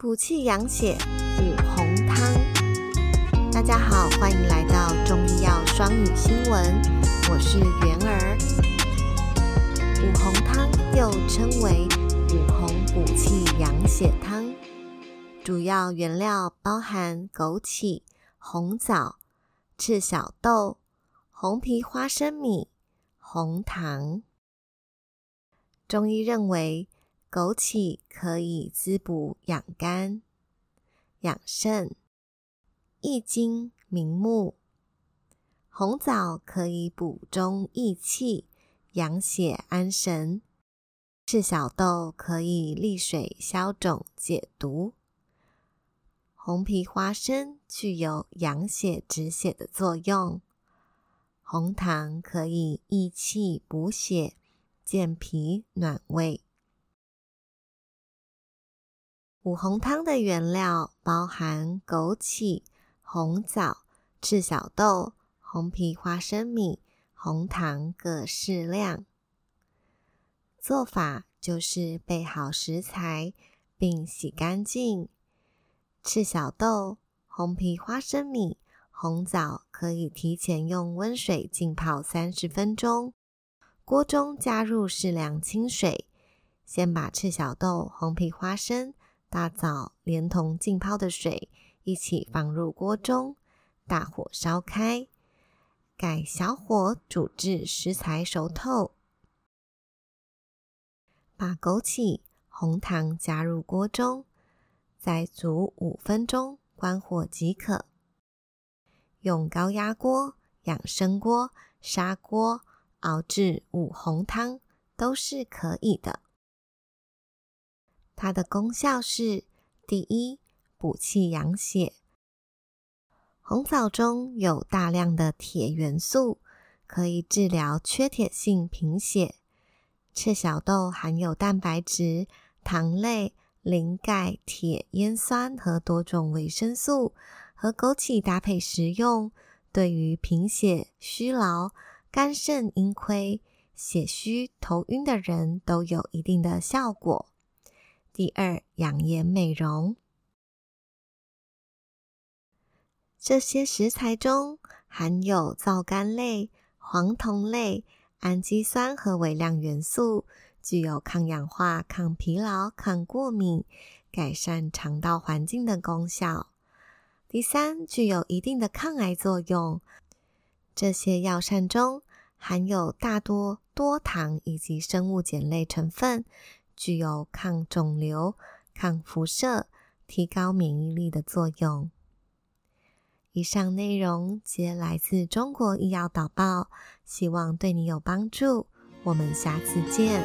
补气养血五红汤。大家好，欢迎来到中医药双语新闻，我是元儿。五红汤又称为五红补气养血汤，主要原料包含枸杞、红枣、赤小豆、红皮花生米、红糖。中医认为，枸杞可以滋补养肝、养肾、益精明目；红枣可以补中益气、养血安神；赤小豆可以利水消肿解毒；红皮花生具有养血止血的作用；红糖可以益气补血。健脾暖胃。五红汤的原料包含枸杞、红枣、赤小豆、红皮花生米、红糖各适量。做法就是备好食材，并洗干净。赤小豆、红皮花生米、红枣可以提前用温水浸泡三十分钟。锅中加入适量清水，先把赤小豆、红皮花生、大枣连同浸泡的水一起放入锅中，大火烧开，改小火煮至食材熟透。把枸杞、红糖加入锅中，再煮五分钟，关火即可。用高压锅、养生锅、砂锅。熬制五红汤都是可以的。它的功效是：第一，补气养血。红枣中有大量的铁元素，可以治疗缺铁性贫血。赤小豆含有蛋白质、糖类、磷、钙、铁、烟酸和多种维生素，和枸杞搭配食用，对于贫血、虚劳。肝肾阴亏、血虚、头晕的人都有一定的效果。第二，养颜美容。这些食材中含有皂苷类、黄酮类、氨基酸和微量元素，具有抗氧化、抗疲劳、抗过敏、改善肠道环境的功效。第三，具有一定的抗癌作用。这些药膳中含有大多多糖以及生物碱类成分，具有抗肿瘤、抗辐射、提高免疫力的作用。以上内容皆来自中国医药导报，希望对你有帮助。我们下次见。